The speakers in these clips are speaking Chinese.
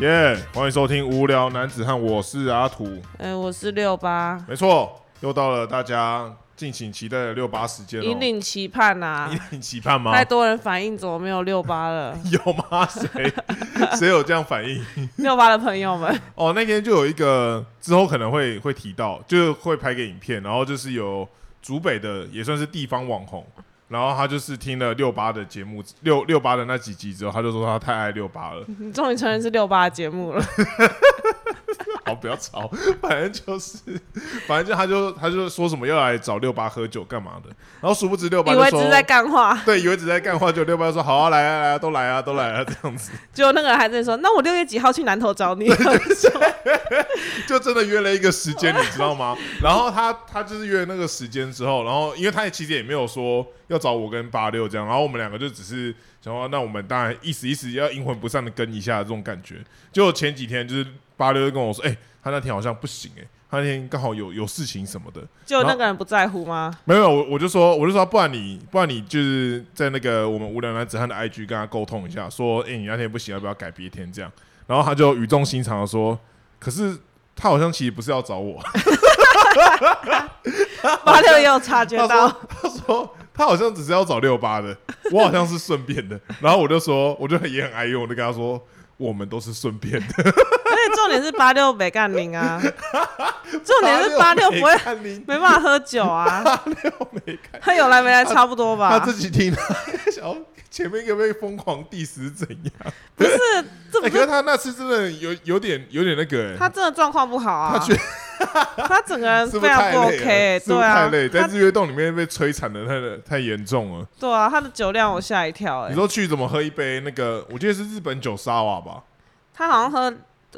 耶欢迎收听无聊男子汉，我是阿土。哎、我是六八，没错，又到了大家敬请期待的六八时间了。引领期盼呐、引领期盼吗？太多人反映怎么没有六八了？有吗？谁 谁有这样反应？六八的朋友们，哦，那天就有一个之后可能会会提到，就是会拍个影片，然后就是有竹北的也算是地方网红，然后他就是听了六八的节目，六六八的那几集之后，他就说他太爱六八了。你 终于承认是六八的节目了。好，不要吵，反正就是，反正就他就他就说什么要来找六八喝酒干嘛的，然后殊不知六八以为只是在干话，对，以为只是在干话，就六八就说好啊，来啊来啊，都来啊都来啊这样子，结果那个人还在说：“那我六月几号去南头找你？”就真的约了一个时间，你知道吗？然后他他就是约了那个时间之后，然后因为他也其实也没有说要找我跟八六这样，然后我们两个就只是想说，那我们当然一时一时要阴魂不散的跟一下这种感觉。就前几天就是八六就跟我说，哎、他那天好像不行哎、他那天刚好有有事情什么的，就那个人不在乎吗？没有，我我就说，我就说，不然你，不然你就是在那个我们无聊男子汉的 IG 跟他沟通一下，说，哎、你那天不行，要不要改别天这样？然后他就语重心长的说，可是他好像其实不是要找我，八六也有察觉他到说，他说 他好像只是要找六八的，我好像是顺便的。然后我就说，我就也很爱用，我就跟他说，我们都是顺便的。而且重点是八六没干零啊，重点是八六不会没办法喝酒啊，八六没干。他有来没来差不多吧？他自己听，想要前面一个被疯狂 diss 怎样？不是，这不哎、可是是他那次真的有有点有点那个、哎，他真的状况不好啊，他觉 他整个人非常不 OK，对太累？，在日月洞里面被摧残的太太严重了。对啊，他的酒量我吓一跳，哎你，说去怎么喝一杯那个？我记得是日本酒沙瓦吧？他好像喝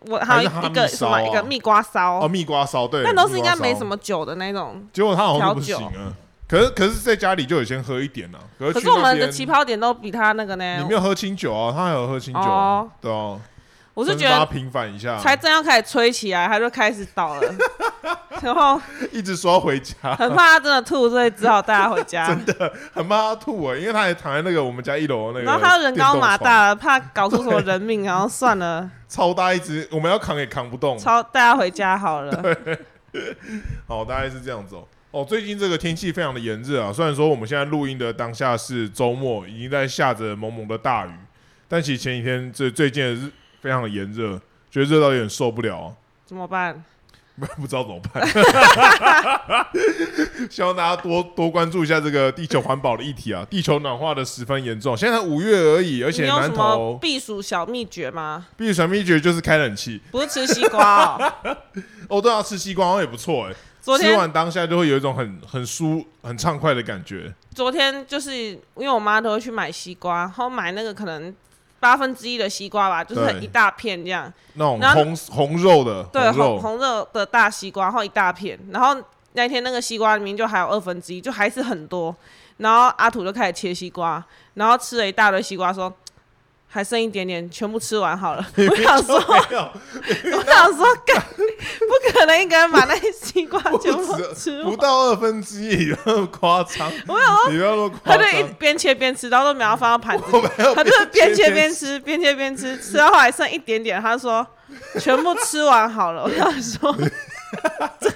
我还有一个什么一个蜜瓜烧哦，，蜜瓜烧对，但都是应该没什。么酒的那种。结果他好像不行了。可是可是在家里就有先喝一点了。可是可是我们的起跑点都比他那个呢你没，有喝清酒啊？他还有喝清酒啊哦，对啊。我是觉得他平反一下，才正要开始吹起来，他就开始倒了，然后一直说要回家，很怕他真的吐，所以只好带他回家。真的很怕他吐哎，因为他还躺在那个我们家一楼那个。然后他人高马，大了，怕搞出什么人命，然后算了，超大一只，我们要扛也扛不动。超带他回家好了。好，大概是这样子哦。哦，最近这个天气非常的炎热啊，虽然说我们现在录音的当下是周末，已经在下着蒙蒙的大雨，但其实前几天这最近的日非常的炎热，觉得热到有点受不了、啊，怎么办？不知道怎么办。希望大家多多关注一下这个地球环保的议题啊，地球暖化的十分严重，现在才五月而已，而且南你有什么投避暑小秘诀吗？避暑小秘诀就是开冷气。不是吃西瓜哦。哦，对啊，吃西瓜好像也不错哎，昨天吃完当下就会有一种很很舒很畅快的感觉。昨天就是因为我妈都会去买西瓜，然后买那个可能八分之一的西瓜吧，就是很对一大片这样。那种然后红红肉的对，红红肉的大西瓜，然后一大片，然后那天那个西瓜里面就还有二分之一，就还是很多。然后阿土就开始切西瓜，然后吃了一大堆西瓜，说还剩一点点，全部吃完好了。我想说，我想说，干不可能一个人把那些西瓜全部吃完。不到二分之一，有那么夸张？我想说，你不要那么夸张他就。一边切边吃，然后都没有放到盘子 他就是边切边吃，边切边吃，吃到后来剩一点点，他说全部吃完好了。我想说，这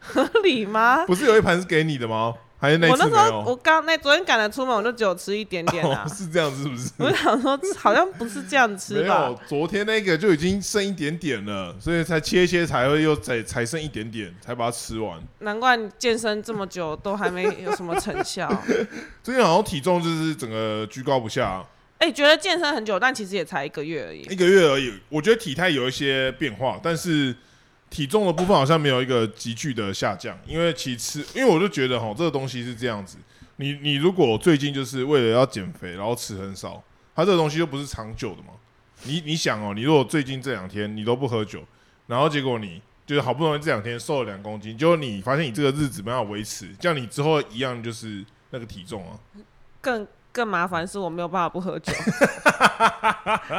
合理吗？不是有一盘是给你的吗？还是那我那时候我有？刚那昨天赶着出门，我就只有吃一点点啊 哦，。是这样是不是？我想说，好像不是这样吃没有？，昨天那个就已经剩一点点了，所以才切一切才会又再才剩一点点，才把它吃完。难怪你健身这么久都还没有什么成效。最近好像体重就是整个居高不下，哎、觉得健身很久，但其实也才一个月而已。一个月而已。我觉得体态有一些变化，但是体重的部分好像没有一个急剧的下降。因为其实，因为我就觉得哈，这个东西是这样子，你你如果最近就是为了要减肥，然后吃很少，它这个东西又不是长久的嘛。你你想哦，你如果最近这两天你都不喝酒，然后结果你就是好不容易这两天瘦了两公斤，结果你发现你这个日子没办法维持，这样你之后一样就是那个体重啊。更更麻烦是我没有办法不喝酒，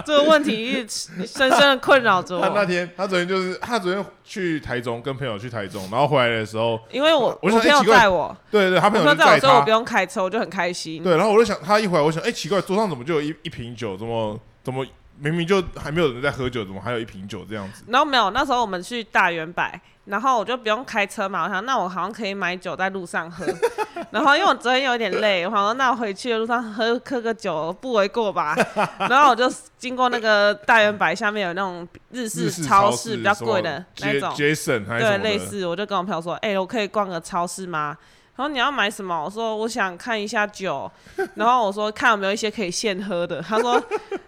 这个问题一直深深的困扰着我他那。天他昨天就是他昨天去台中跟朋友去台中，然后回来的时候，因为我我我朋友载我，对对，他我朋朋友载我，友就载他所以我不，用开车，我就很开心。对，然后我就想他一回来，我想哎、奇怪，桌上怎么就有一一瓶酒，怎么怎么明明就还没有人在喝酒，怎么还有一瓶酒这样子？然后没有，那时候我们去大圆柏，然后我就不用开车嘛，我想那我好像可以买酒在路上喝。然后因为我昨天有点累，我想说那我回去的路上喝喝个酒不为过吧。然后我就经过那个大圆白下面有那种日式超市市比较贵的那种对？类似，我就跟我朋友说，哎、我可以逛个超市吗？然后你要买什么？我说我想看一下酒，然后我说看有没有一些可以现喝的。他说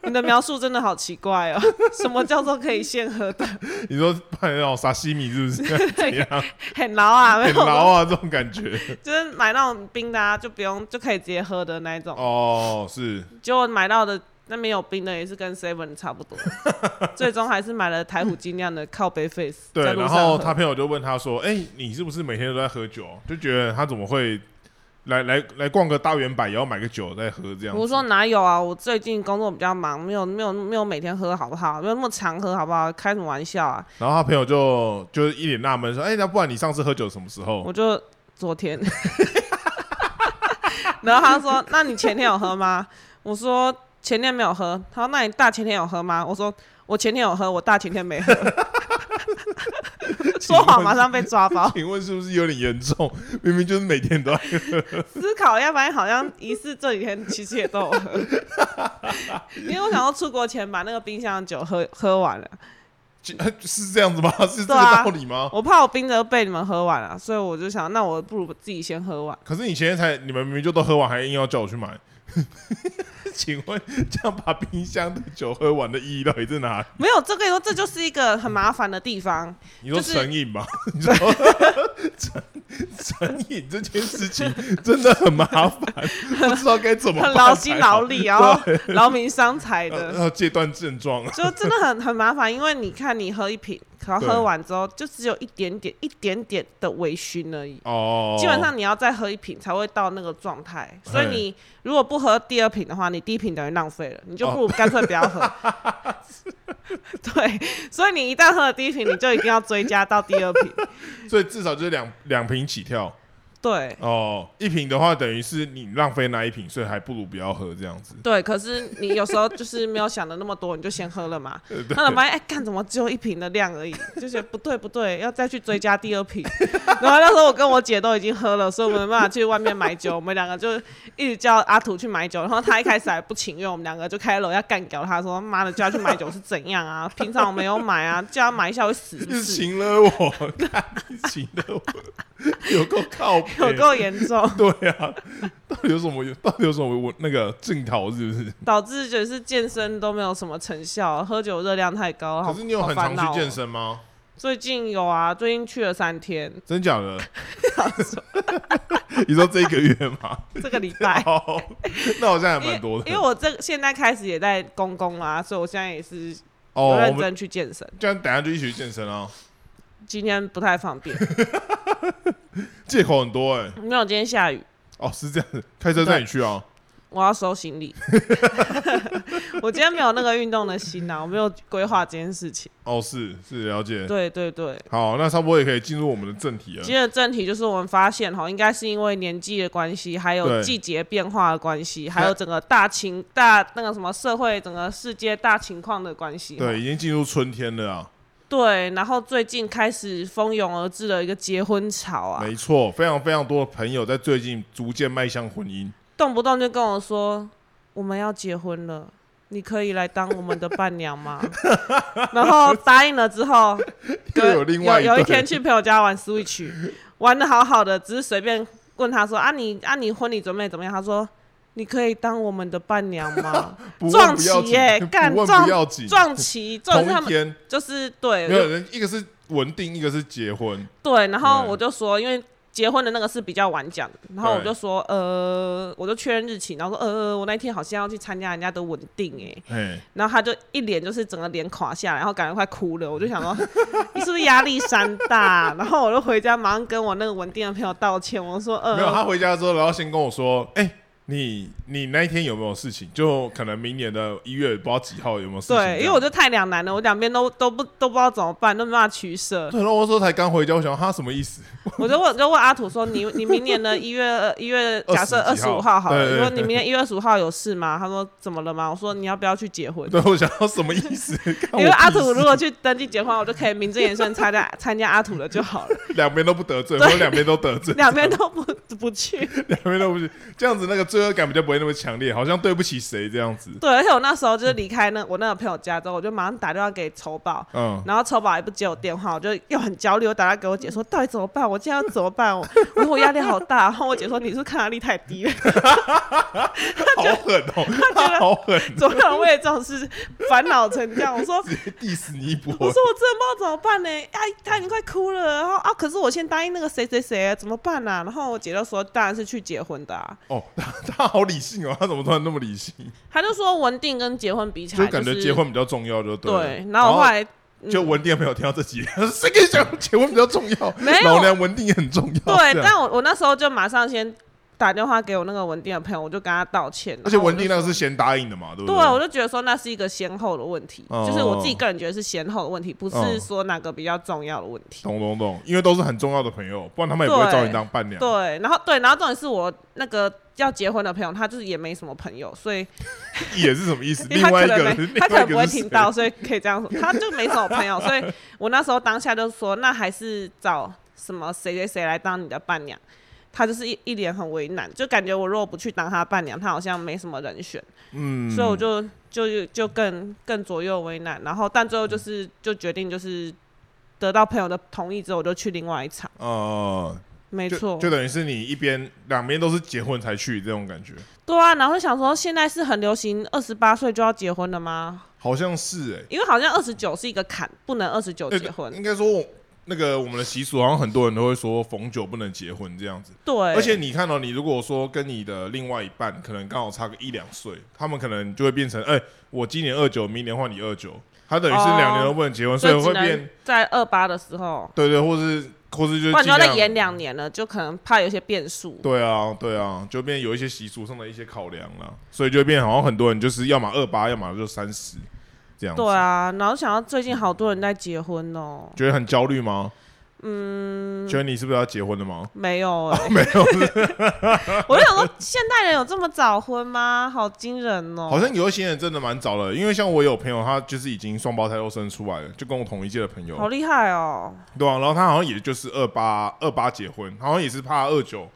你的描述真的好奇怪哦，什么叫做可以现喝的？你说买那种沙西米是不是？很牢啊，没很有，牢啊，这种感觉。就是买那种冰的啊，就不用就可以直接喝的那一种。哦，是结果买到的那没有冰的也是跟 Seven 差不多，最终还是买了台虎精酿的靠背 face 对。然后他朋友就问他说：“哎、你是不是每天都在喝酒？”就觉得他怎么会来来来逛个大圆柏也要买个酒再喝这样？我说哪有啊？我最近工作比较忙，没有没有没有每天喝好不好？没有那么常喝好不好？开什么玩笑啊？然后他朋友就就是一脸纳闷说：“哎、那不然你上次喝酒什么时候我就昨天，然后他说：“那你前天有喝吗？”我说：“前天没有喝。”他说：“那你大前天有喝吗？”我说：“我前天有喝，我大前天没喝。”说谎马上被抓包。请问是不是有点严重？明明就是每天都在思考一下，发现好像疑似这几天其实也都有喝，因为我想要出国前把那个冰箱的酒喝喝完了，是这样子吗？是这个道理吗？我怕我冰的被你们喝完了，所以我就想，那我不如自己先喝完。可是你前天才你们明明就都喝完，还硬要叫我去买。请问这样把冰箱的酒喝完的意义到底在哪里？没有，这个说这就是一个很麻烦的地方。你说就是成瘾吗？你说成成瘾这件事情真的很麻烦，不知道该怎么办很劳心劳力，然后劳民伤财呃的，要戒断症状。就真的很很麻烦。因为你看，你喝一瓶，可能喝完之后就只有一点点、一点点的微醺而已。哦，基本上你要再喝一瓶才会到那个状态，所以你如果不喝第二瓶的话，你第一瓶等于浪费了，你就不如干脆不要喝。对，所以你一旦喝了第一瓶，你就一定要追加到第二瓶。所以至少就是两两瓶起跳对哦，一瓶的话等于是你浪费那一瓶，所以还不如不要喝这样子。对，可是你有时候就是没有想的那么多，你就先喝了嘛。那发现哎，干怎么只有一瓶的量而已？就觉得不对不对，要再去追加第二瓶。然后那时候我跟我姐都已经喝了，所以我们没办法去外面买酒，我们两个就一直叫阿土去买酒。然后他一开始还不情愿，我们两个就开楼要干掉他，说妈的叫他去买酒是怎样啊？平常我没有买啊，叫他买一下会死是不是是？请了我，看你请了我，有够靠北，有够严重，对啊，到底有什么？到底有什么我那个镜头是不是？导致就是健身都没有什么成效，喝酒热量太高。可是你有很常去健？身吗？最近有啊，最近去了三天，真假的？你说这个月吗？这个礼拜。哦，那好像还因为蛮多的。因为我这现在开始也在公公啦，所以我现在也是认真去健身。这样等下就一起去健身啊。今天不太方便，借口很多哎、没有今天下雨，哦，是这样子，开车带你去啊。我要收行李。我今天没有那个运动的心啊，我没有规划这件事情。哦，是是了解。对对对，好，那差不多也可以进入我们的正题了。今天的正题就是我们发现哈，应该是因为年纪的关系，还有季节变化的关系，还有整个大情大那个什么社会整个世界大情况的关系。对，已经进入春天了啊，对，然后最近开始蜂拥而至的一个结婚潮啊，没错，非常非常多的朋友在最近逐渐迈向婚姻。动不动就跟我说我们要结婚了，你可以来当我们的伴娘吗？然后答应了之后，又有另外有一天去朋友家玩 Switch，玩的好好的，只是随便问他说啊你啊你婚礼准备怎么样？他说你可以当我们的伴娘吗？不撞问不要紧，期耶干撞撞旗，撞 他们就是对没有人，一个是稳定，一个是结婚。对，然后我就说，因为结婚的那个是比较晚讲，然后我就说，呃，我就确认日期，然后说，呃，我那天好像要去参加人家的稳定哎，哎，然后他就一脸就是整个脸垮下来，然后感觉快哭了，我就 想说，你是不是压力山大？然后我就回家马上跟我那个稳定的朋友道歉，我说，呃。没有，呃，他回家之后，然后先跟我说，哎，你你那一天有没有事情？就可能明年的一月不知道几号有没有事情？对，因为我就太两难了，我两边都都不都不知道怎么办，都没办法取舍。对，然后我说才刚回家，我想他什么意思？我就问就问阿土说：“你你明年的 一月一月假设二十五号好了，你说你明年一月二十五号有事吗？”他说：“怎么了吗？”我说：“你要不要去结婚？” 对，我想要什么意思？因为阿土如果果去登记结婚，我就可以名正言顺参加参加阿土的就好了，两边都不得罪，对或两边都得罪，两边都不不去。两边都不去这样子，那个罪恶感比较不会那么强烈，好像对不起谁这样子。对，而且我那时候就是离开那我那个朋友家之后，我就马上打电话给丑宝，嗯，然后丑宝也不接我电话，我就又很焦虑，我打电话给我姐说到底怎么办？我今天要怎么办？我我压力好大。然后我姐说你是抗压力太低了，好狠哦，他好狠，怎么可能为了这种事烦恼成这样？我说直接 diss 你一波我。说我真的不知道怎么办呢、哎，他已经快哭了，然后啊，可是我先答应那个谁谁谁，怎么办呢、然后我姐就说，当然是去结婚的、啊。哦，他 他好理性哦，他怎么突然那么理性？他就说稳定跟结婚比起来、就感觉结婚比较重要，就对。对。然后我后来就文定的朋友听到这集，谁跟你讲结婚比较重要？没有老娘文定也很重要。对，但我我那时候就马上先打电话给我那个文定的朋友，我就跟他道歉。而且文定那个是先答应的嘛，对不对，对？我就觉得说那是一个先后的问题，哦就是我自己个人觉得是先后的问题，不是哦说哪个比较重要的问题。懂懂懂，因为都是很重要的朋友，不然他们也不会找你当伴娘。对，然后对，然后重点是我那个要结婚的朋友，他就是也没什么朋友，所以 也是什么意思？因另外一个为他可能他可能不会听到，所以可以这样说，他就没什么朋友，所以 我那时候当下就说，那还是找什么谁谁谁来当你的伴娘。他就是一一脸很为难，就感觉我如果不去当他伴娘，他好像没什么人选，嗯，所以我就就就更更左右为难。然后，但最后就是就决定就是得到朋友的同意之后，我就去另外一场。呃，没错，就等于是你一边两边都是结婚才去这种感觉，对啊。然后想说，现在是很流行二十八岁就要结婚了吗？好像是哎、因为好像二十九是一个坎，不能二十九欸结婚。应该说我那个我们的习俗，好像很多人都会说逢九不能结婚这样子。对，而且你看到、你如果说跟你的另外一半可能刚好差个一两岁，他们可能就会变成，哎、我今年二九，明年换你二九，他等于是哦两年都不能结婚，所以所以会变，在二八的时候，对对，或是或是就不然尽量你要再延两年了，就可能怕有一些变数。对啊，对啊，就变有一些习俗上的一些考量了，所以就会变好像很多人就是要么二八，要么就三十这样子。对啊，然后想到最近好多人在结婚哦，觉得很焦虑吗？嗯，觉得你是不是要结婚了吗？没有啊、没有，我就想说，现代人有这么早婚吗？好惊人哦！好像有一些人真的蛮早的，因为像我有朋友，他就是已经双胞胎都生出来了，就跟我同一届的朋友，好厉害哦！对啊，然后他好像也就是二八二八结婚，好像也是怕二九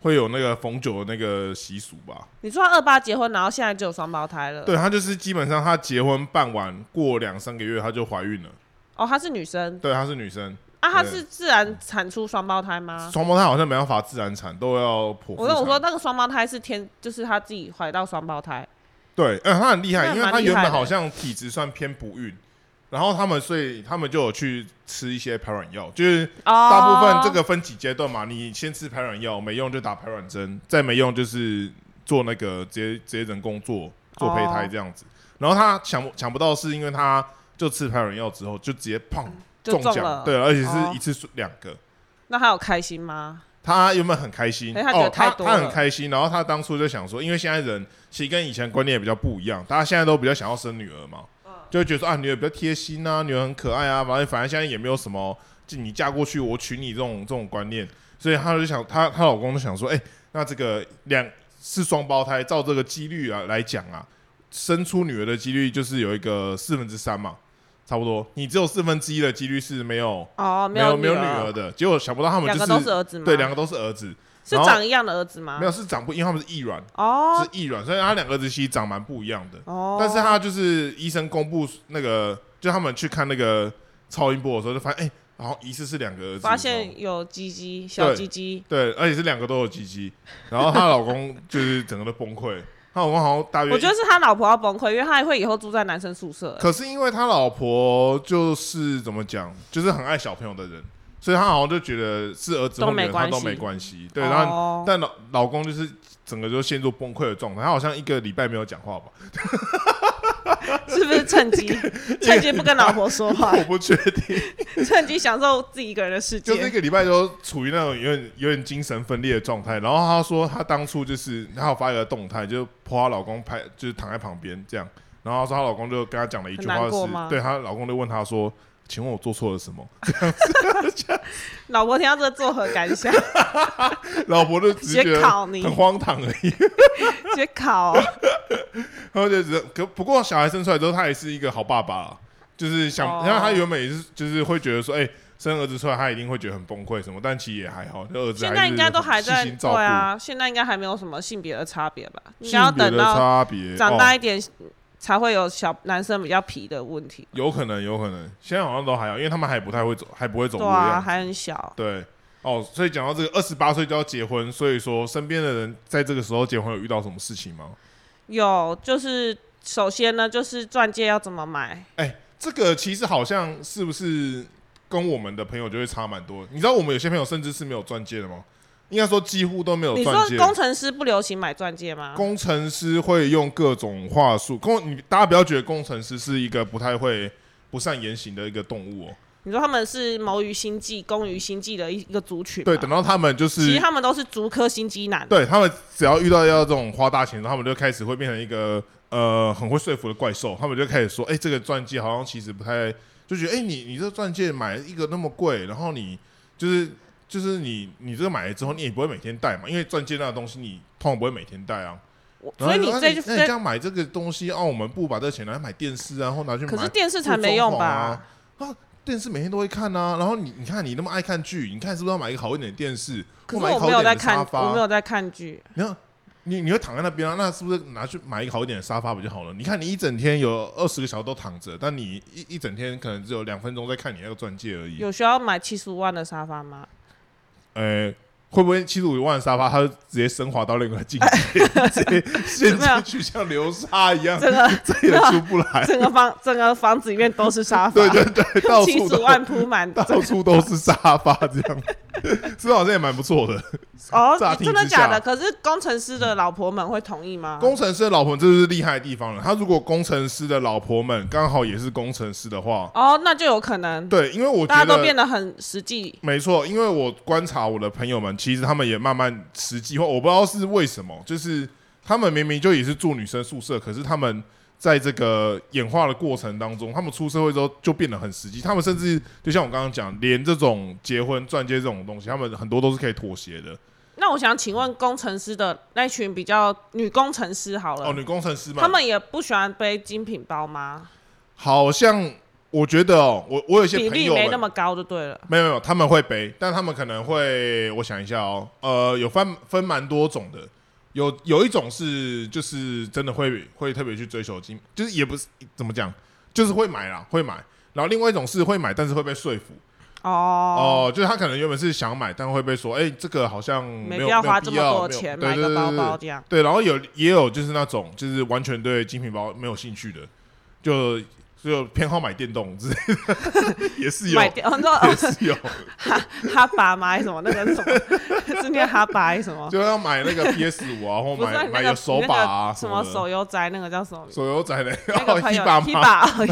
会有那个逢九的那个习俗吧。你说他二八结婚，然后现在就有双胞胎了。对他就是基本上他结婚办完过两三个月他就怀孕了，哦，她是女生对，她是女生，啊，她是自然产出双胞胎吗？双胞胎好像没办法自然产，都要剖腹我跟我说，产。那个双胞胎是天，就是她自己怀到双胞胎。对，嗯，她很厉害，那因为她原本好像体质算偏不孕，然后他们所以他们就有去吃一些排卵药，就是哦，大部分这个分几阶段嘛，你先吃排卵药，没用就打排卵针，再没用就是做那个直接直接人工做做胚胎哦这样子。然后他想想不到是因为他就吃排卵药之后就直接砰中奖。对，而且哦是一次两个。那他有开心吗？他原本很开心，哦，他他很开心，然后他当初就想说，因为现在人其实跟以前观念也比较不一样，大家现在都比较想要生女儿嘛，嗯就会觉得说啊，女儿比较贴心啊，女儿很可爱啊，反正反正现在也没有什么，就你嫁过去我娶你这种这种观念，所以她就想，她她老公就想说，哎、那这个两是双胞胎，照这个几率啊来讲啊，生出女儿的几率就是有一个四分之三嘛，差不多，你只有四分之一的几率是没有哦，没有没有女女儿，的，结果想不到他们两个就是都是儿子吗？对两个都是儿子。是长一样的儿子吗？没有，是长不，因为他们是异卵，哦是异卵，所以他两个儿子其实长蛮不一样的。哦，但是他就是医生公布那个，就他们去看那个超音波的时候，就发现哎，然后疑似是两个儿子，发现有鸡鸡小鸡鸡，对，而且是两个都有鸡鸡。然后她老公就是整个都崩溃，她老公好像大约，我觉得是他老婆要崩溃，因为他会以后住在男生宿舍。可是因为他老婆就是怎么讲，就是很爱小朋友的人，所以她好像就觉得是儿子都没关系都没关系。对，然后哦但老老公就是整个就陷入崩溃的状态，他好像一个礼拜没有讲话吧。是不是趁机 趁机不跟老婆说话 我，不确定，趁机享受自己一个人的世界就是一界？个礼拜都处于那种有点有点精神分裂的状态。然后她说，她当初就是她有发一个动态，就泼她老公拍，就是躺在旁边这样。然后她说她老公就跟她讲了一句很话是，难过吗对她老公就问她说：“请问我做错了什么 老婆听到这个作何感想？？” 老婆就只是觉直接考你很荒唐而已。直接考哦、然后就只可不过小孩生出来之后，他也是一个好爸爸，就是想，哦然后他原本也是就是会觉得说，哎、生儿子出来他一定会觉得很崩溃什么，但其实也还好，就儿子现在应该都还在对啊，现在应该还没有什么性别的差别吧？应性该要等到差别哦长大一点才会有小男生比较皮的问题。有可能有可能，现在好像都还好，因为他们还不太会走，还不会走路对啊，还很小。对。哦，所以讲到这个二十八岁就要结婚，所以说身边的人在这个时候结婚有遇到什么事情吗？有，就是首先呢，就是钻戒要怎么买？哎、这个其实好像是不是跟我们的朋友就会差蛮多？你知道我们有些朋友甚至是没有钻戒的吗？应该说几乎都没有你钻戒。说工程师不流行买钻戒吗？工程师会用各种话术，工你大家不要觉得工程师是一个不太会、不善言行的一个动物哦。你说他们是谋于心计、攻于心计的一一个族群吗。对，等到他们就是其实他们都是足科心机男。对他们只要遇到要这种花大钱，他们就开始会变成一个呃很会说服的怪兽。他们就开始说，哎、这个钻戒好像其实不太，就觉得哎、你你这钻戒买一个那么贵，然后你就是就是你你这个买了之后，你也不会每天戴嘛，因为钻戒那个东西你通常不会每天戴啊。所以你这就说那那你这样买这个东西，哦，我们不把这个钱拿来买电视啊，或拿去买可是电视才没用吧？啊？啊，电视每天都会看啊。然后你你看你那么爱看剧，你看是不是要买一个好一点的电视？可是我没有在看我没有在看剧。你看，你你会躺在那边啊？那是不是拿去买一个好一点的沙发不就好了？你看，你一整天有二十个小时都躺着，但你一一整天可能只有两分钟在看你那个钻戒而已。有需要买七十五万的沙发吗？呃，会不会七十五万的沙发，它就直接升华到另一个境界，直接 陷进去，像流沙一样，整个再也出不来？整个房整个房子里面都是沙发，对对对，到七处七十万铺满。到处都是沙发，这样，是好像也蛮不错的？哦乍，听真的假的？可是工程师的老婆们会同意吗？工程师的老婆，这就是厉害的地方了。他如果工程师的老婆们刚好也是工程师的话，哦，那就有可能，对，因为我大家都觉得变得很实际。没错，因为我观察我的朋友们，其实他们也慢慢实际化，我不知道是为什么，就是他们明明就也是住女生宿舍，可是他们在这个演化的过程当中，他们出社会之后就变得很实际。他们甚至就像我刚刚讲，连这种结婚钻戒这种东西，他们很多都是可以妥协的。那我想请问，工程师的那群比较女工程师好了，哦，女工程师嘛，他们也不喜欢背精品包吗？好像我觉得哦，我我有些比例朋友们。没那么高就对了。没有没有，他们会背，但他们可能会，我想一下哦，呃，有分分蛮多种的，有有一种是就是真的会会特别去追求精，就是也不是怎么讲，就是会买啦，会买。然后另外一种是会买，但是会被说服哦，哦、就是他可能原本是想买，但会被说，哎、这个好像没没必要有花这么多钱买个包包这样。对，然后有也有就是那种就是完全对精品包没有兴趣的，就就偏好买电动之类的，也是有，也买掉，你说是有。哈哈巴吗？还是什么？那个是什么？是念哈巴还是什么？就要买那个 PS 五啊，或不是买你那个买手把啊那个什么的手游宅那个叫什么？手游仔的，那个朋友 Hiba 吗一把哦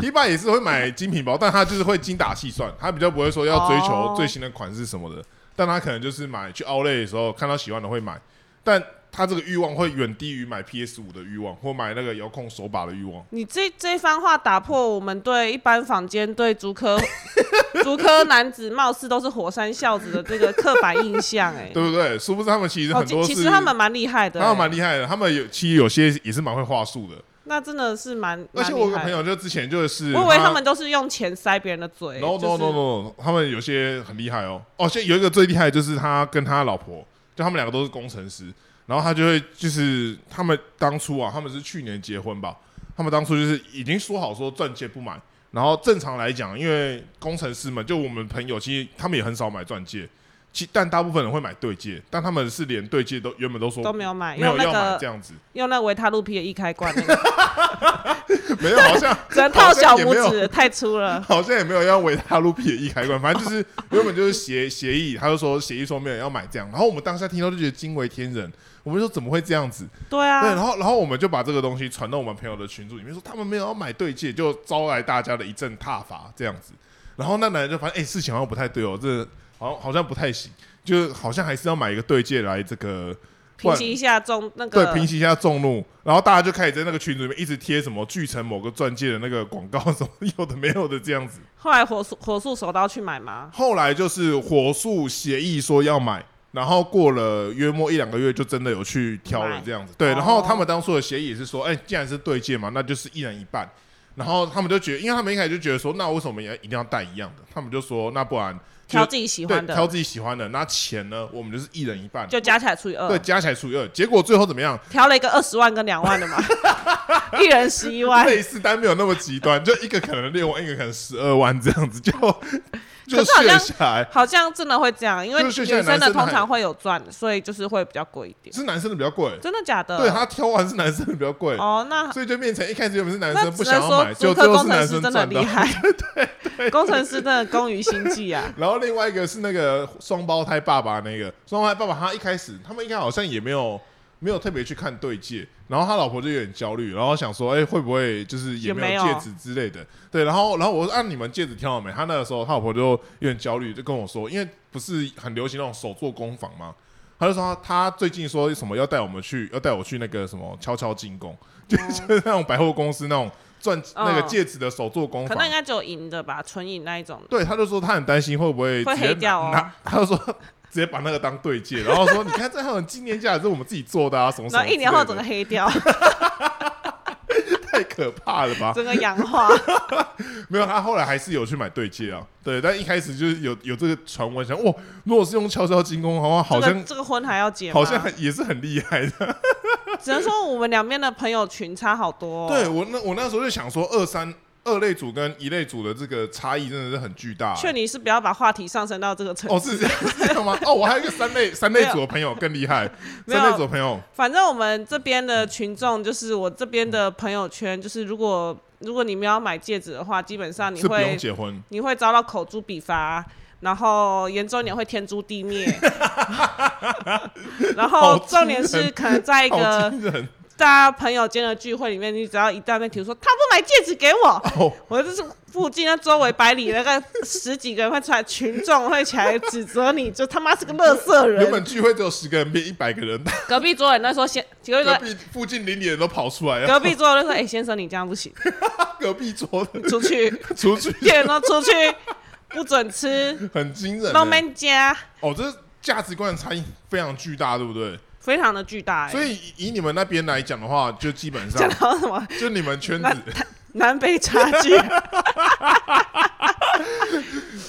一把。也是会买精品包，但他就是会精打细算，他比较不会说要追求哦最新的款式什么的，但他可能就是买去 Outlet 的时候看到喜欢的会买，但他这个欲望会远低于买 PS 五的欲望，或买那个遥控手把的欲望。你这这番话打破我们对一般坊间对足科 足科男子貌似都是火山孝子的这个刻板印象、哎，对不对？殊不知他们其实哦很多是，其其实他们蛮厉害的、他们哎蛮厉害的，他们有其实有些也是蛮会话术的。那真的是蛮，而且我有个朋友就之前就是，我以为他们都是用钱塞别人的嘴。no 就 no no no，他们有些很厉害哦。哦，现在有一个最厉害的就是他跟他老婆，就他们两个都是工程师，然后他就会就是他们当初啊，他们是去年结婚吧，他们当初就是已经说好说钻戒不买，然后正常来讲，因为工程师们就我们朋友，其实他们也很少买钻戒，其但大部分人会买对戒，但他们是连对戒都原本都说都没有买，没有要买这样子，用那维他露 P 的易开关那个，没有，好像只能套小拇指，太粗了。好像也没有要维他露 P 的易开关，反正就是原本就是协协议，他就说协议说没有人要买这样，然后我们当下听到就觉得惊为天人，我们就说怎么会这样子？对啊，对，然后然后我们就把这个东西传到我们朋友的群组里面，说他们没有要买对戒，就招来大家的一阵挞伐这样子。然后那男人就发现，哎、事情好像不太对哦，这好像好像不太行，就好像还是要买一个对戒来这个平息一下众那个对个平息一下众怒。然后大家就开始在那个群组里面一直贴什么巨城某个钻戒的那个广告，什么有的没有的这样子。后来火速火速手刀去买吗？后来就是火速协议说要买，然后过了约莫一两个月，就真的有去挑了买这样子。对，哦然后他们当初的协议也是说，哎、既然是对戒嘛，那就是一人一半。然后他们就觉得，因为他们一开始就觉得说，那为什么也一定要带一样的？他们就说，那不然挑自己喜欢的，挑自己喜欢的，那钱呢，我们就是一人一半，就加起来除以二对，二，加起来除以二。结果最后怎么样？挑了一个二十万跟两万的嘛，一人十一万。类似，但没有那么极端，就一个可能六万，一个可能十二万这样子，就就可是好像卸下来。好像真的会这样，因为女生的通常会有钻，所以就是会比较贵一点。是男生的比较贵，真的假的？对他挑完是男生的比较贵，哦，那所以就变成一开始原本是男生不想要买，就工最后是男程师真的厉害，对对，工程师真的工于心计啊。然后另外一个是那个双胞胎爸爸那个双胞胎爸爸，他一开始他们应该好像也没有没有特别去看对戒，然后他老婆就有点焦虑，然后想说，哎、会不会就是也没有有戒指之类的？对，然后然后我说，按、你们戒指挑了没？他那个时候他老婆就有点焦虑，就跟我说，因为不是很流行那种手做工坊吗？他就说他他最近说什么要带我们去，要带我去那个什么悄悄进攻，就就是那种百货公司那种钻那个嗯戒指的手做工坊可能应。该只有银的吧，纯银那一种。对，他就说他很担心会不会会黑掉哦拿，他就说直接把那个当对戒，然后说你看这还有纪念价值，是我们自己做的啊，什么什么一年后整个黑掉，太可怕了吧？整个氧化。没有，他后来还是有去买对戒啊。对，但一开始就是有有这个传闻，想哇，如果是用悄悄进攻，好像好这像个这个婚还要结？好像很也是很厉害的。只能说我们两边的朋友群差好多、哦。对我那我那时候就想说，二三二类组跟一类组的这个差异真的是很巨大、劝你是不要把话题上升到这个程度。哦，是这样 是这样吗？哦，我还有一个三类 三类组的朋友更厉害，三类组的朋友反正我们这边的群众，就是我这边的朋友圈，就是如果如果你们要买戒指的话，基本上你是不用会结婚。你会遭到口诛笔伐，然后严重一点会天诛地灭。然后重点是可能在一好个大家朋友间的聚会里面，你只要一大面提出说他不买戒指给我，哦！我就是附近那周围百里那个十几个人会出来，群众会起来指责你，就他妈是个垃圾原。本聚会只有十个人，变一百个人，隔壁桌人那时候先，隔说壁附近邻里人都跑出来了。隔壁桌人就说：“哎、先生，你这样不行，隔壁桌的出去，出去店员都出去，不准吃，很惊人欸。都没加，哦，这价值观的差异非常巨大，对不对？非常的巨大、欸。所以以以你们那边来讲的话，就基本上讲上到什么就你们圈子南北差距，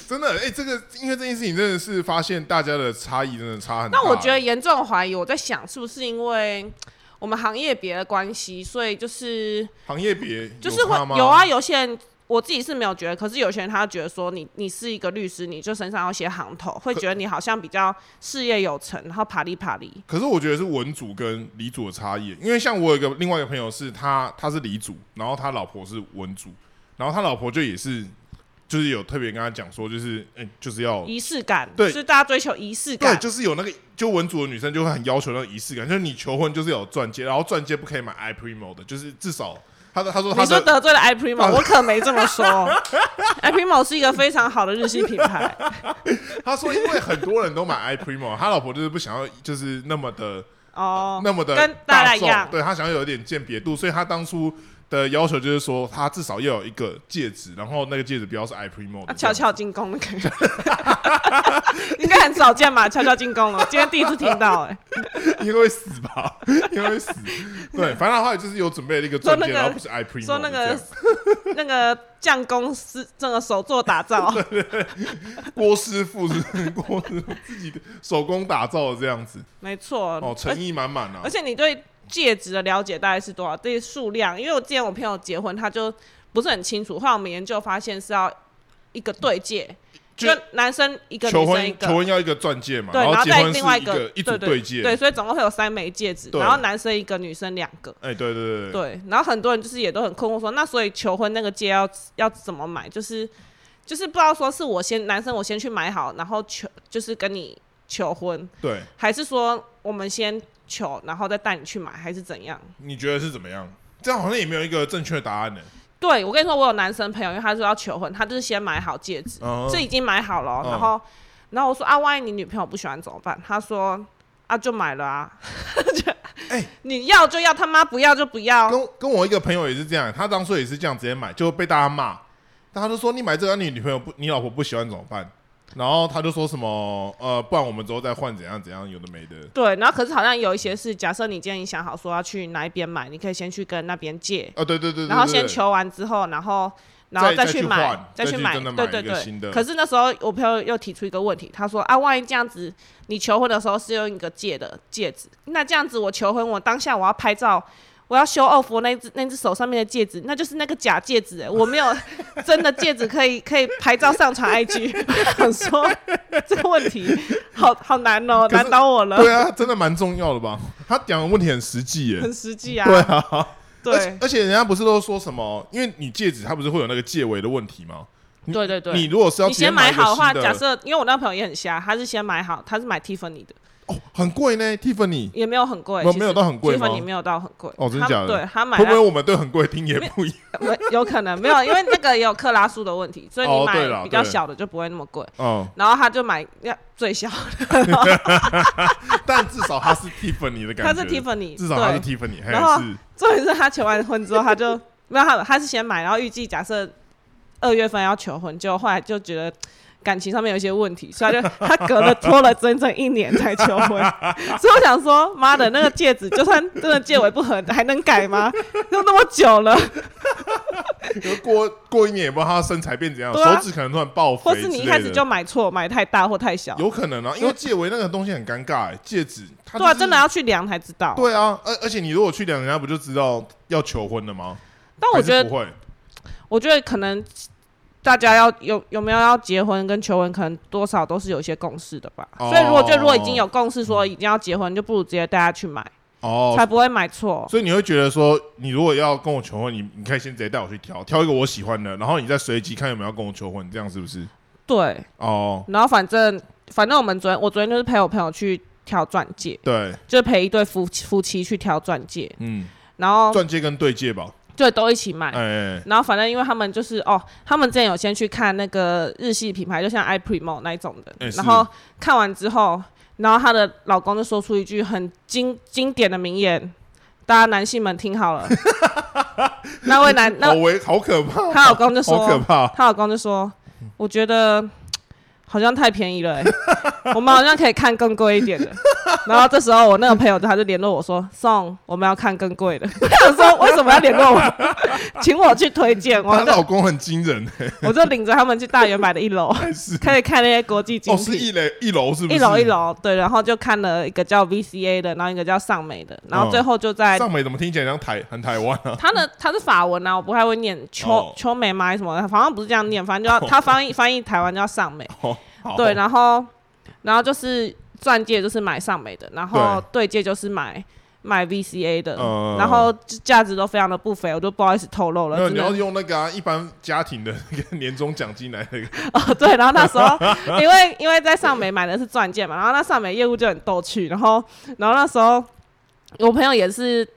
真的哎、这个因为这件事情真的是发现大家的差异真的差很大。那我觉得严重怀疑，我在想是不是因为我们行业别的关系，所以就是行业别就是会？有啊，有些人我自己是没有觉得，可是有些人他觉得说你你是一个律师，你就身上要写行头，会觉得你好像比较事业有成，然后爬里爬里。可是我觉得是文组跟理组的差异，因为像我有一个另外一个朋友是他他是理组，然后他老婆是文组，然后他老婆就也是就是有特别跟他讲说，就是哎、就是要仪式感，对就是大家追求仪式感对，感。就是有那个就文组的女生就会很要求那个仪式感，就是你求婚就是有钻戒，然后钻戒不可以买 i primo 的，就是至少他说他说他你说得罪了 iPrimo，我可没这么说。iPrimo 是一个非常好的日系品牌，他说因为很多人都买 i primo，他老婆就是不想要就是那么的哦，那么的跟大家众一样对他想要有一点鉴别度，所以他当初的要求就是说，他至少要有一个戒指，然后那个戒指不要是 i primo 悄悄进攻那个，应该很少见吧？悄悄进攻了，今天第一次听到、哎，因为会死吧，因为会死。对，反正他后来就是有准备了一个钻戒，那个然后不是 i primo 说那个那个匠工是这个手作打造，郭师傅是郭师傅自己的手工打造的这样子，没错。哦，诚意满满啊而。且你对戒指的了解大概是多少？这些数量，因为我之前我朋友结婚，他就不是很清楚。后来我们研究发现是要一个对戒，就就男生一个，求女生一婚求个。婚要一个钻戒嘛，对，然后结婚是再另外一个一组对对戒，对，所以总共会有三枚戒指，对然后男生一个，女生两个。哎，对对对对，对，然后很多人就是也都很困惑说，那所以求婚那个戒要要怎么买？就是就是不知道说是我先男生我先去买好，然后求就是跟你求婚，对，还是说我们先求，然后再带你去买，还是怎样？你觉得是怎么样？这样好像也没有一个正确的答案呢。对我跟你说，我有男生朋友，因为他说要求婚，他就是先买好戒指，嗯是已经买好了哦、嗯然后然后我说啊，万一你女朋友不喜欢怎么办？他说啊，就买了啊，就哎你要就要，他妈不要就不要。跟跟我一个朋友也是这样，他当初也是这样直接买，就被大家骂。大家都说你买这个，你女朋友不，你老婆不喜欢怎么办？然后他就说什么呃，不然我们之后再换怎样怎样，有的没的。对，然后可是好像有一些是，假设你今天你想好说要去哪一边买，你可以先去跟那边借，哦，对对对对，然后先求完之后，然后然后再再去去买换，再去买，对对对。可是那时候我朋友又提出一个问题，他说啊，万一这样子，你求婚的时候是用一个借的戒指，那这样子我求婚，我当下我要拍照。我要修 off 我那只那只手上面的戒指，那就是那个假戒指哎，我没有 真的戒指可以可以拍照上传 IG。我想说这个问题好好难哦，难倒我了，对啊，真的蛮重要的吧？他讲的问题很实际耶。很实际啊。对啊，而且对而且人家不是都说什么？因为你戒指它不是会有那个戒围的问题吗？对对对，你如果是要你先买好的话，假设因为我那个朋友也很瞎，他是先买好，他是买 Tiffany 的，哦，很贵呢，Tiffany。也没有很贵，没有到很贵 Tiffany 没有到很贵，他哦真的假的？对他买会不会我们对很贵听也不一样？没有可能没有，因为那个也有克拉数的问题，所以你买比较小的就不会那么贵。哦，然后他就买要最小的，但至少他是 Tiffany 的感觉，他是 Tiffany，至少他是，Tiffany，然后重点是他求完婚之后，他就没有他他是先买，然后预计假设二月份要求婚，结果后来就觉得。感情上面有一些问题，所以他就 他隔了拖了整整一年才求婚，所以我想说，妈的那个戒指，就算真的戒尾不合，还能改吗？都那么久了，有过过一年也不知道他身材变怎样，啊手指可能突然爆肥或是你一开始就买错，买太大或太小，有可能啊，因为戒围那个东西很尴尬，哎，戒指它对啊，真的要去量才知道。对啊，而而且你如果去量，人家不就知道要求婚了吗？但我觉得不会，我觉得可能大家要有有没有要结婚跟求婚，可能多少都是有一些共识的吧。哦。所以如果就如果已经有共识说一定要结婚，就不如直接带他去买，哦。才，不会买错。所以你会觉得说，你如果要跟我求婚，你你可以先直接带我去挑，挑一个我喜欢的，然后你再随机看有没有要跟我求婚，这样是不是？对，哦，然后反正反正我们昨天我昨天就是陪我朋友去挑钻戒，对，就是陪一对夫夫妻去挑钻戒，嗯，然后钻戒跟对戒吧，对都一起买。哎，然后反正因为他们就是哦，他们之前有先去看那个日系品牌，就像 iPrimo 那一种的，哎是。然后看完之后，然后她的老公就说出一句很经经典的名言，大家男性们听好了。那位男好那为好可怕，她老公就说，好可怕，她老公就说，我觉得好像太便宜了、欸，我们好像可以看更贵一点的。然后这时候我那个朋友他就联络我说，宋，我们要看更贵的。我想说为什么要联络我？请我去推荐，我她老公很惊人，欸我就领着他们去大圆买的一楼，还是可以看那些国际精哦，是。一楼一楼是不是？一楼一楼，对，然后就看了一个叫 VCA 的，然后一个叫尚美的，然后最后就在、上美怎么听起来像台很台湾啊？他的他是法文啊，我不太会念秋哦秋美吗什么的，好像不是这样念，反正就要他翻译翻译台湾叫尚美，哦，好对，然后然后就是钻戒就是买尚美的，然后对。戒就是买买 VCA 的，嗯。然后价值都非常的不菲，我就不好意思透露了，没有，你要用那个啊，一般家庭的那个 年终奖金来那个，哦，对，然后那时候因为因为在上美买的是钻戒嘛，然后那上美业务就很逗趣，然后然后那时候我朋友也是，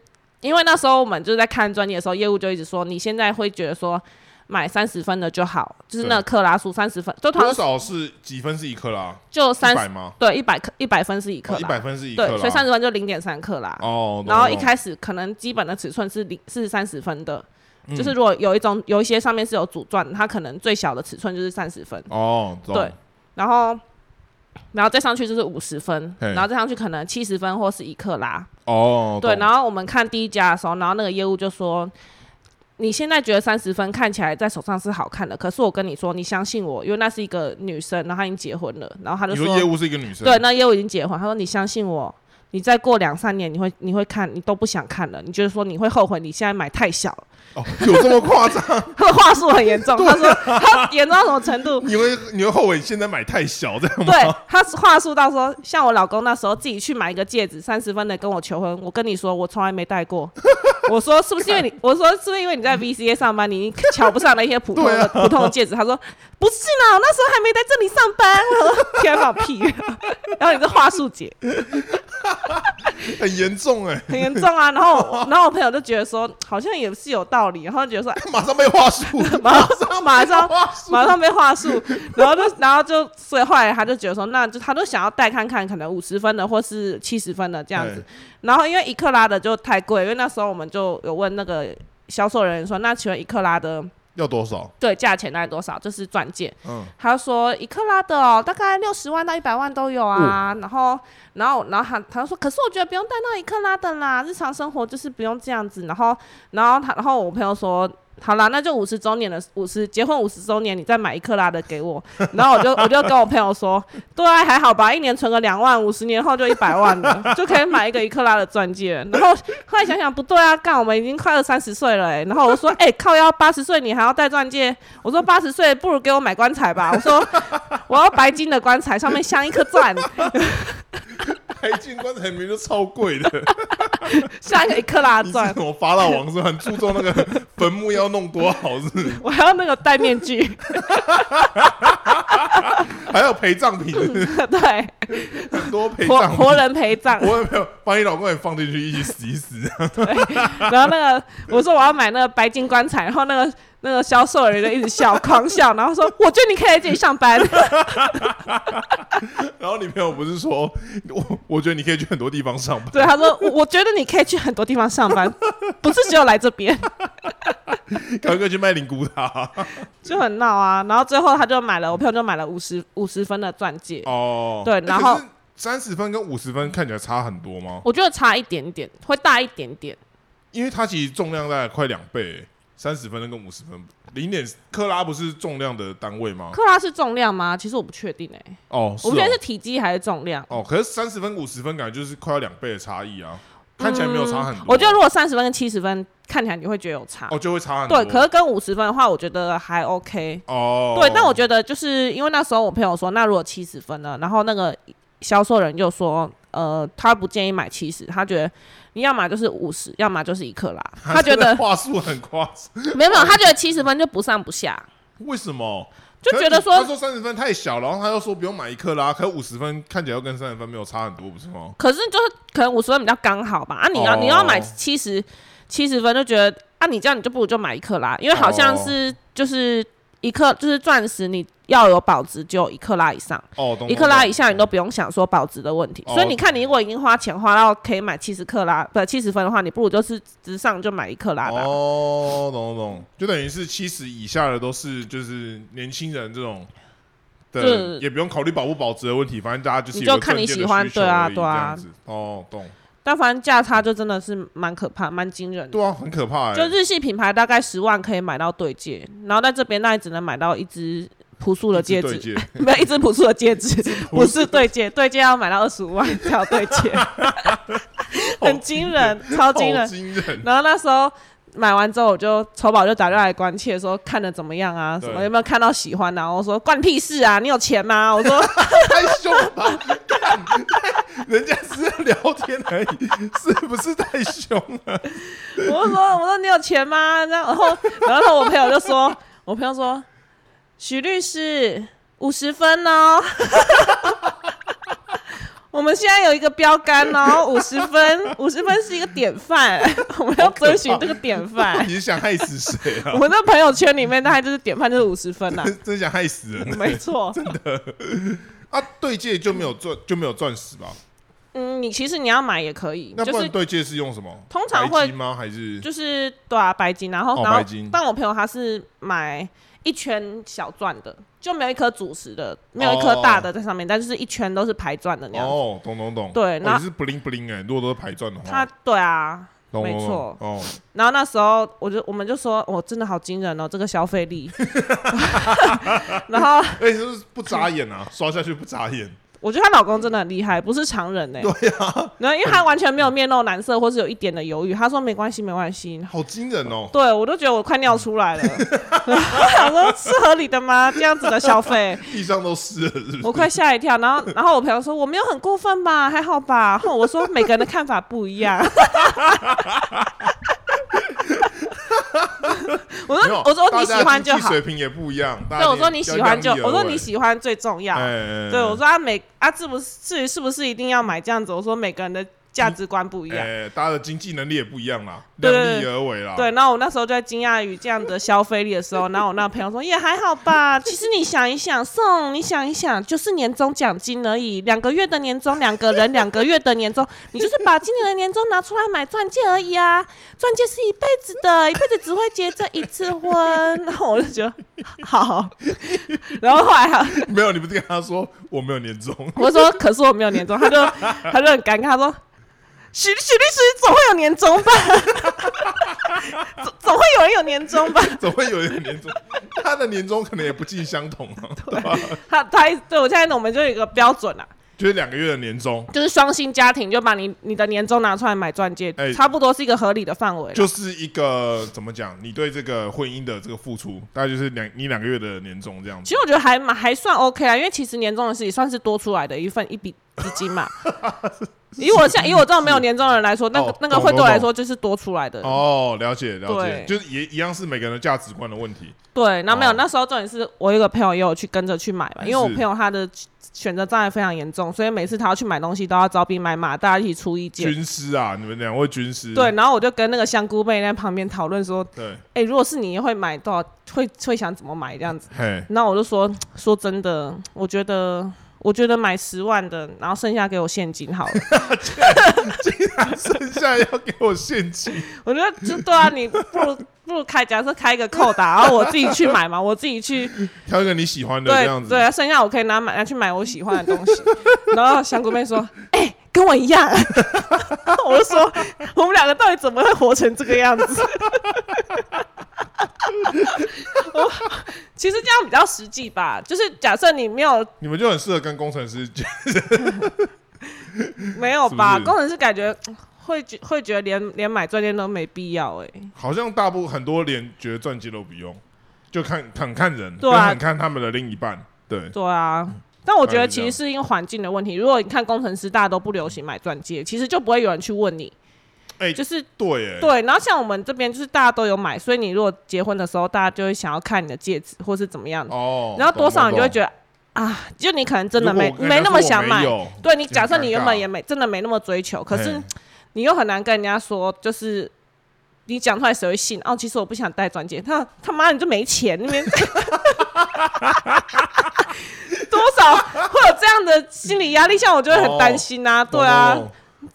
因为那时候我们就是在看钻戒的时候，业务就一直说你现在会觉得说买三十分的就好，就是那克拉数三十分，就多少是几分是一克拉？就三百吗？对一百克一百分是一克拉，一百分是一克对，拉，所以三十分就零点三克拉。哦，然后一开始可能基本的尺寸是零是三十分的，嗯就是如果有一种有一些上面是有主钻，它可能最小的尺寸就是三十分。哦，对，然后然后再上去就是五十分，然后再上去可能七十分或是一克拉。哦，对，然后我们看第一家的时候，然后那个业务就说。你现在觉得三十分看起来在手上是好看的，可是我跟你说，你相信我，因为那是一个女生，然后她已经结婚了，然后她就说，业务是一个女生，对，，那业务已经结婚，她说你相信我，你再过两三年，你会你会看，你都不想看了，你就是说你会后悔你现在买太小了，哦，有这么夸张？他的话术很严重，他说他严重到什么程度？你会你会后悔现在买太小这样吗？对，他话术到说，像我老公那时候自己去买一个戒指，三十分的跟我求婚，我跟你说，我从来没戴过。我说是不是因为你？我说是不是因为你在 VCA 上班，你瞧不上那些普通的、啊普通的戒指？他说不是呢，我那时候还没在这里上班。我说天放屁！然后你这话术姐 很严重哎，很严重啊。然后，然后我朋友就觉得说，好像也是有道理，然后觉得说，马上被话术，马上马上，马上被话术，然后就然后就所以后来他就觉得说，那就他都想要带看看，可能五十分的或是七十分的这样子。然后因为一克拉的就太贵，因为那时候我们就有问那个销售人员说，那请问一克拉的要多少？对价钱大概多少？就是钻戒。嗯，他说一克拉的哦，大概六十万到一百万都有啊。然后，然后，然后他他说，可是我觉得不用戴到一克拉的啦，日常生活就是不用这样子。然后，然后他，然后我朋友说。好啦，那就五十周年的五十结婚五十周年，你再买一克拉的给我。然后我就我就跟我朋友说，对啊，还好吧，一年存个两万，五十年后就一百万了，就可以买一个一克拉的钻戒。然后后来想想不对啊，干我们已经快二三十岁了哎、然后我说，哎、靠腰八十岁你还要戴钻戒？我说八十岁不如给我买棺材吧。我说 我要白金的棺材，上面镶一颗钻，白金棺材明明就超贵的，下一个一克拉钻什。么法老王是很注重那个坟墓要弄多好是？我还要那个戴面具，还有陪葬品，对，很多陪活葬品。活人陪葬。我有没有把你老公也放进去一起死一死？然后那个我说我要买那个白金棺材，然后那个那个销售人员就一直笑，狂笑，然后说我觉得你可以来这里上班。然后女朋友不是说，我 我觉得你可以去很多地方上班，对，他说我我觉得你可以去很多地方上班，不是只有来这边，赶快去卖灵骨塔。就很闹啊。然后最后他就买了，我朋友就买了五十五十分的钻戒，哦，对然后三十分跟五十分看起来差很多吗？我觉得差一点点，会大一点点。因为它其实重量大概快两倍，三十分跟五十分，零点克拉不是重量的单位吗？克拉是重量吗？其实我不确定哎、哦，我不确定是哦体积还是重量。哦，可是三十分五十分感觉就是快要两倍的差异啊，看起来没有差很多。嗯我觉得如果三十分跟七十分看起来你会觉得有差，哦就会差很多。对。可是跟五十分的话，我觉得还 OK。哦，对，但我觉得就是因为那时候我朋友说，那如果七十分呢，然后那个销售人就说，呃，他不建议买七十，他觉得你要么就是五十，要么就是一克拉。他觉得话术很夸张，没有没有，他觉得七十分就不上不下，为什么？就觉得说他说，说三十分太小，然后他又说不用买一克拉，可五十分看起来又跟三十分没有差很多，不是吗？可是就是可能五十分比较刚好吧。啊，你要、哦你要买七十七十分，就觉得啊，你这样你就不如就买一克拉，因为好像是就是一克就是钻石，你要有保值就一克拉以上。哦，懂一克拉以下下，你都不用想说保值的问题。哦所以你看，你如果已经花钱花到可以买七十克拉，不七十分的话，你不如就是直上就买一克拉。哦，懂懂懂，就等于是七十以下的都是就是年轻人这种对，也不用考虑保不保值的问题，反正大家就是你就看你喜欢对啊对啊。哦，懂，但反正价差就真的是蛮可怕、蛮惊人的。对啊，很可怕哎。就日系品牌大概十万可以买到对戒，然后在这边那也只能买到一只 朴素的戒指，没有一只朴素的戒指，不是对戒，对戒要买到二十五万才有对戒，很惊人，超惊人。惊人。然后那时候买完之后，我就丑宝就打电话来关切说看的怎么样啊？什么有没有看到喜欢的、啊？我说关屁事啊！你有钱吗？我说 太凶了吧，干人家只是聊天而已，是不是太凶了？我就说我说你有钱吗？然后然后我朋友就说，我朋友说许律师五十分哦。我们现在有一个标杆哦，五十分，五十分是一个典范，我们要遵循这个典范。你是想害死谁啊我？们的朋友圈里面，大概就是典范就是五十分呐、真想害死人没错。真的啊！对戒就没有钻就没有钻石吧？嗯，你其实你要买也可以，那就是不然对戒是用什么？通常金吗？还是就是对啊，白金，然后、哦然后但我朋友他是买一圈小钻的，就没有一颗主石的，没有一颗大的在上面，但就是一圈都是排钻的那样子。哦，懂懂懂。对那哦你是 bling bling 哎，如果都是排钻的话，它对啊，没错哦，然后那时候我就我们就说，我、真的好惊人哦，这个消费力。然后而且就是不眨眼啊，刷下去不眨眼。我觉得她老公真的很厉害，不是常人呢、对啊，然后因为她完全没有面露难色，或是有一点的犹豫，她说没关系，没关系。好惊人哦！对我都觉得我快尿出来了，我想说是合理的吗？这样子的消费，地上都湿了，是不是？我快吓一跳。然后，然后我朋友说我没有很过分吧，还好吧。然后我说每个人的看法不一样。我说我说你喜欢就好水，平也不一样。对我说你喜欢就我说你喜欢最重要。哎，对我说啊每啊至不是至于是不是一定要买这样子？我说每个人的价值观不一样。哎，大家的经济能力也不一样啦，对量力而为啦。对，然后我那时候就在惊讶于这样的消费力的时候，然后我那朋友说也还好吧。其实你想一想，送你想一想，就是年终奖金而已，两个月的年终，两个人两个月的年终，你就是把今年的年终拿出来买钻戒而已啊。钻戒是一辈子的，一辈子只会结这一次婚。然后我就觉得好，然后后来还没有，你不是跟他说我没有年终？我说可是我没有年终，他就他就很尴尬，他说。许许律师总会有年终吧，总总会有人有年终吧。总会有人有年终？他的年终可能也不尽相同啊，对吧？他他对我现在我们就有一个标准啦，就是两个月的年终，就是双薪家庭就把你你的年终拿出来买钻戒，哎差不多是一个合理的范围。就是一个怎么讲？你对这个婚姻的这个付出，大概就是两你两个月的年终这样子。其实我觉得还蛮还算 OK 啊，因为其实年终的事也算是多出来的一份一笔资金嘛。以我像以我这种没有年终的人来说，那个、哦那个会对我来说就是多出来的。哦，了解了解对，就是也一样是每个人的价值观的问题。对，那没有，哦那时候重点是我有一个朋友也有去跟着去买嘛，因为我是朋友他的选择障碍非常严重，所以每次他要去买东西都要招兵买马，大家一起出意见。军师啊，你们两位军师，对，然后我就跟那个香菇妹在旁边讨论说，对，哎、如果是你会买多少？会会想怎么买这样子？嘿，那我就说说真的，我觉得我觉得买十万的，然后剩下给我现金好了。剩下要给我现金，我觉得就对啊，你不如不如开，假设开一个扣打，然后我自己去买嘛，我自己去 挑一个你喜欢的这对样子。对啊，剩下我可以拿买拿去买我喜欢的东西。然后香菇妹说：“哎、跟我一样。”我就说：“我们两个到底怎么会活成这个样子？” 我其实这样比较实际吧，就是假设你没有你们就很适合跟工程师讲，没有吧，是是工程师感觉会觉会觉得连连买钻戒都没必要哎、好像大部分很多连觉得钻戒都不用，就看很看人，对啊很看他们的另一半。对，对啊，但我觉得其实是因为环境的问题。如果你看工程师大家都不流行买钻戒，其实就不会有人去问你。哎就是对，哎，对，然后像我们这边就是大家都有买，所以你如果结婚的时候，大家就会想要看你的戒指或是怎么样的，哦，然后多少你就会觉得得啊，就你可能真的没没那么想买。对你假设你原本也没真的没那么追求，可是你又很难跟人家说，就是你讲出来谁会信？哦，其实我不想戴钻戒，他他妈你就没钱，那边 多少会有这样的心理压力，像我就会很担心啊，对啊，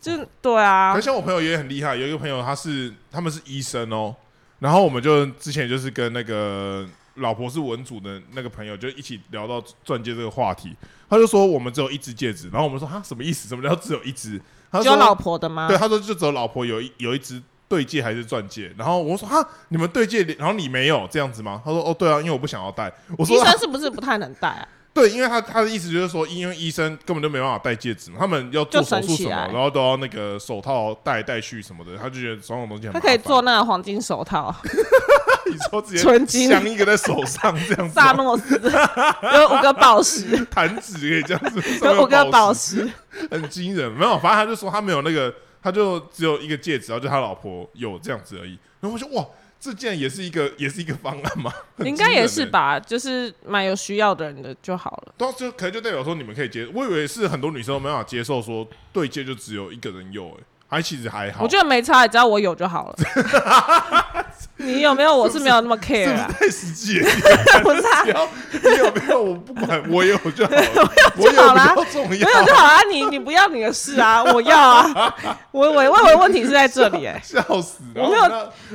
就对啊可，像我朋友也很厉害，有一个朋友他是他们是医生哦，然后我们就之前就是跟那个老婆是文主的那个朋友就一起聊到钻戒这个话题，他就说我们只有一只戒指，然后我们说哈什么意思？什么叫只有一只？他说只有老婆的吗？对，他说就只有老婆有一有一只对戒还是钻戒，然后我说哈你们对戒，然后你没有这样子吗？他说哦对啊，因为我不想要戴。我说医生是不是不太能戴啊？对，因为他他的意思就是说，因为医生根本就没办法戴戒指嘛，他们要做就手术什么，然后都要那个手套戴戴去什么的，他就觉得种种东西很。他可以做那个黄金手套，你说直接纯金镶一个在手上这样子萨，诺斯有五个宝石，弹指可以这样子，有五个宝石，石，很惊人。没有，反正他就说他没有那个，他就只有一个戒指，然后就他老婆有这样子而已。然后我说哇，这竟然也是一个也是一个方案吗？应该也？是吧？就是买有需要的人的就好了。对啊，就可能就代表说你们可以接，我以为是很多女生都没办法接受说对戒就只有一个人有、欸，还其实还好。我觉得没差，只要我有就好了。你有没有？我是没有那么 care 不啊，太实际了。不是你有没有我不管，我有就好了，我有就好啦没有要。就好啊。你你不要你的事啊，我要啊。我我我以为问题是在这里哎、笑死！我没有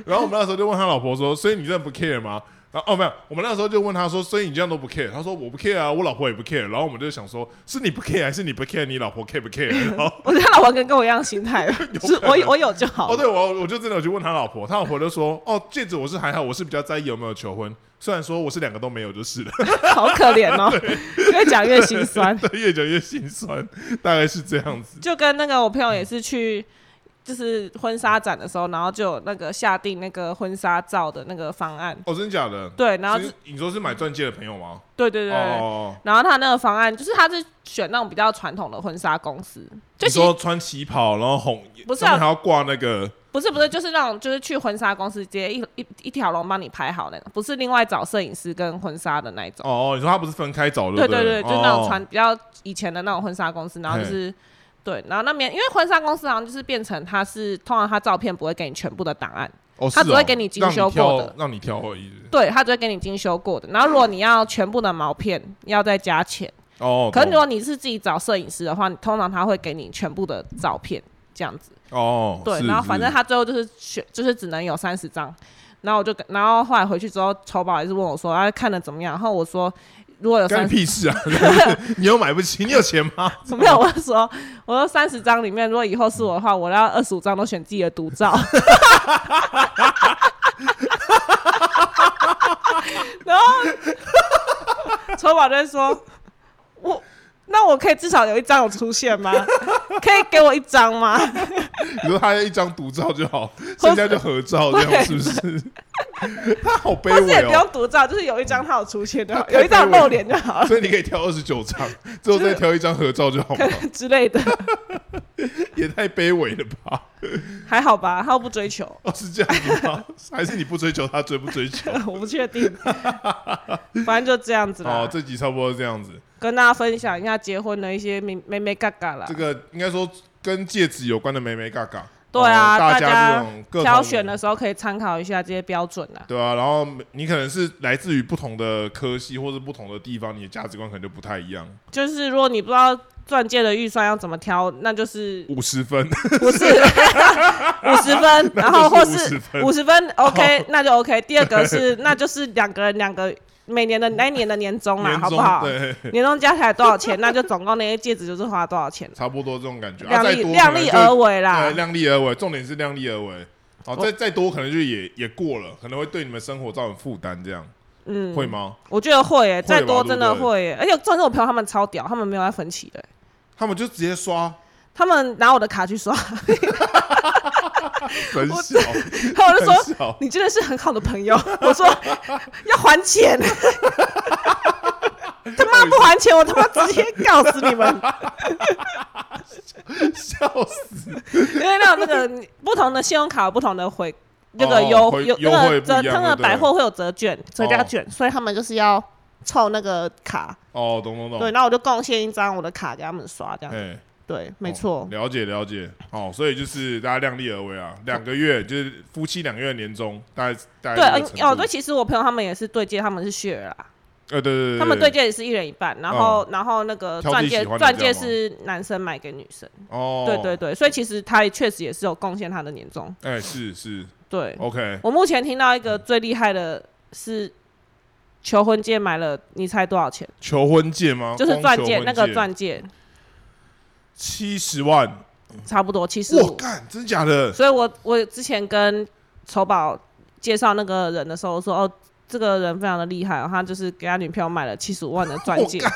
然后我们那时候就问他老婆说：“所以你真的不 care 吗？”然后哦没有，我们那时候就问他说：“所以你这样都不 care？” 他说：“我不 care 啊，我老婆也不 care。”然后我们就想说：“是你不 care 还是你不 care？你老婆 care 不 care？” 然后 我觉得老婆跟跟我一样心态，是我我有就好哦，。对我我就真的有去问他老婆，他老婆就说：“哦，戒指我是还好，我是比较在意有没有求婚，虽然说我是两个都没有就是了，好可怜哦，越讲越心酸。对，越讲越心酸，大概是这样子。就跟那个我朋友也是去，就是婚纱展的时候，然后就有那个下定那个婚纱照的那个方案，哦，真的假的？对，然后是你说是买钻戒的朋友吗？对对对对，哦，然后他那个方案就是他是选那种比较传统的婚纱公司，就说穿旗袍，然后红，不是啊还要挂那个不是不是，就是那种就是去婚纱公司直接一一一条龙帮你拍好那种，不是另外找摄影师跟婚纱的那一种。哦哦，你说他不是分开找对不对对对，就是那种哦传比较以前的那种婚纱公司，然后就是对，然后那边因为婚纱公司好像就是变成他是通常他照片不会给你全部的档案，哦，他只会给你精修过的让你挑，而已。对，他只会给你精修过的。然后如果你要全部的毛片，要再加钱。哦，可是如果你是自己找摄影师的话，你通常他会给你全部的照片这样子。哦，对，然后反正他最后就是选，就是只能有三十张。然后我就跟，然后后来回去之后，丑宝也是问我说，他、看的怎么样？然后我说，如果有干三十，屁事啊！你又买不起，你有钱吗？没有，我就说，我说三十张里面，如果以后是我的话，我要二十五张都选自己的独照。然后筹宝就会说，我那我可以至少有一张有出现吗？可以给我一张吗？你说他要一张独照就好，剩下就合照，这样是不是？他好卑或是也不微哦。用独照，就是有一张他有出现就好，有一张露脸就好了所以你可以挑二十九张，最后再挑一张合照就好吗？之类的，也太卑微了吧？还好吧？他又不追求，哦，是这样子吗？还是你不追求他追不追求？我不确定，反正就这样子哦啦，。这集差不多是这样子。跟大家分享一下结婚的一些美美美嘎嘎啦这。个应该说跟戒指有关的美美嘎嘎。对啊，哦大家挑选的时候可以参考一下这些标准啊。对啊，然后你可能是来自于不同的科系或者不同的地方，你的价值观可能就不太一样。就是如果你不知道钻戒的预算要怎么挑，那就是五十分，不是 五十分，然后或是五十分 OK，那就 OK。第二个是那就是两个人两个每年的那一年的年终啦，好不好？年终加起来多少钱？那就总共那些戒指就是花多少钱，差不多这种感觉。啊量力量力而为对，啦。量力而为，重点是量力而为。哦，再再多可能就也也过了，可能会对你们生活造成负担，这样嗯，会吗？我觉得会耶，再多真的会耶。而且重点是我朋友他们超屌，他们没有在分期的，他们就直接刷，他们拿我的卡去刷，很小，然后我就说，你真的是很好的朋友。我说要还钱，他妈不还钱，我他妈直接告死你们！笑死！因为那那个不同的信用卡有不同的回那个哦优优那个折，一样对不对他们的百货会有折券、折价哦券，所以他们就是要凑那个卡。哦，懂懂懂。对，然后我就贡献一张我的卡给他们刷，这样。哎，对，没错。哦。了解了解。哦，所以就是大家量力而为啊，两个月就是夫妻两个月的年终，大概大概对，哦，对，其实我朋友他们也是对接，他们是 share 啦，呃，对对对，他们对。接也是一人一半，然后然后那个钻戒钻戒是男生买给女生，哦，对对，对，所以其实他确实也是有贡献他的年终。哎，是是。对，OK，我目前听到一个最厉害的是求婚戒买了，你猜多少钱？求婚戒吗？就是钻戒那个戒钻戒，七十万，差不多七十五。我干，真假的？所以我我之前跟筹宝介绍那个人的时候说，哦，这个人非常的厉害哦，他就是给他女朋友买了七十五万的钻戒，干，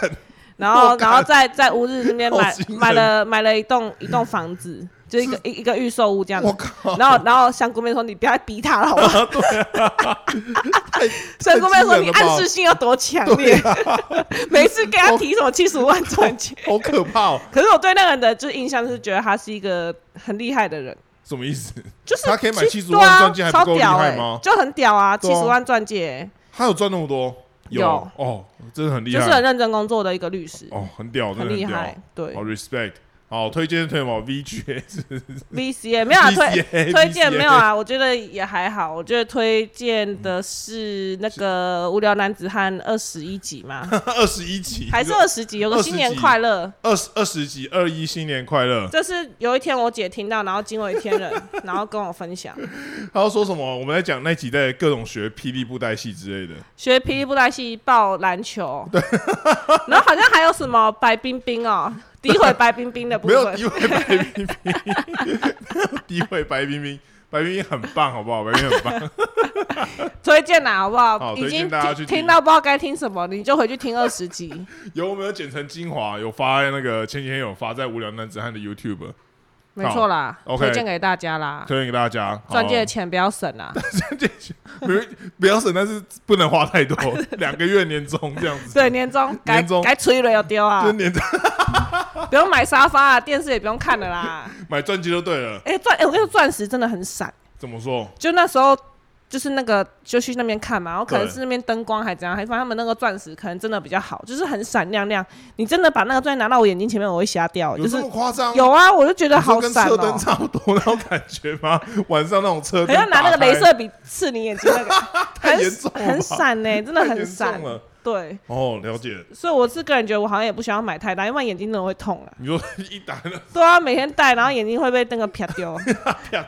然后干。然后在在乌日那边买买了买了一栋一栋房子，就一个一一个预售屋这样子。我靠，然后然后香菇妹说：“你不要再逼他了，好不好？” 太香菇妹说：“你暗示性要多强烈？每次跟他提什么七十五万钻戒，好可怕哦！可是我对那个人的就印象是觉得他是一个很厉害的人，什么意思？就是他可以买其70万对啊钻戒还不够厉害吗就很屌啊，七十万钻戒，他有赚那么多？有哦，真的很厉害就是很害认真工作的一个律师，哦，很屌，真很厉害。。对好 respect，好推荐推什么 VGS，VCA 没有啊推 推荐没有啊，我觉得也还好。我觉得推荐的是那个无聊男子汉二十一集嘛，二十一集还是二十集？有个新年快乐。二十二十集二一新年快乐。这是有一天我姐听到，然后惊为天人，然后跟我分享他要说什么？我们在讲那几代各种学霹雳布袋戏之类的。学霹雳布袋戏抱篮球，然后好像还有什么白冰冰哦，诋毁白冰冰的部没有分。诋毁白冰冰，没有诋毁白冰冰，白冰冰很棒，好不好？白冰冰很棒。推荐啦，好不好？好推已经荐大家去听到不知道该听什么，你就回去听二十集。有我们有剪成精华？有发在那个前几天有发在无聊男子汉的 YouTube，没错啦，推荐给大家啦。推荐给大家。钻戒的好钱不要省啦，钻戒钱不不要省，但是不能花太多，两个月年终这样子。对，年终该年终该吹了要丢啊就，年终 不用买沙发啊，电视也不用看了啦。买钻戒就对了。哎，钻，哎，我跟你说，钻石真的很闪，怎么说？就那时候。就是那个，就去那边看嘛，然后可能是那边灯光还怎样，还发现他们那个钻石可能真的比较好，就是很闪亮亮。你真的把那个钻戒拿到我眼睛前面，我会瞎掉，有这就是么夸张？有啊，我就觉得好闪跟车灯哦、差不多那种感觉吗？晚上那种车灯 好像拿那个镭射笔刺你眼睛那个，太很严重了很闪呢、真的很闪。了。对，哦，了解。所以我是个人觉得我好像也不想要买太大，因为眼睛真的会痛啊。你说一打呢 对啊，每天戴，然后眼睛会被那个啪丢 是怎样？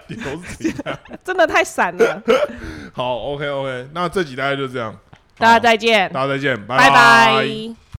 真的太闪了。好，OK OK，那这集大概就这样。大家再见，大家再见，拜拜拜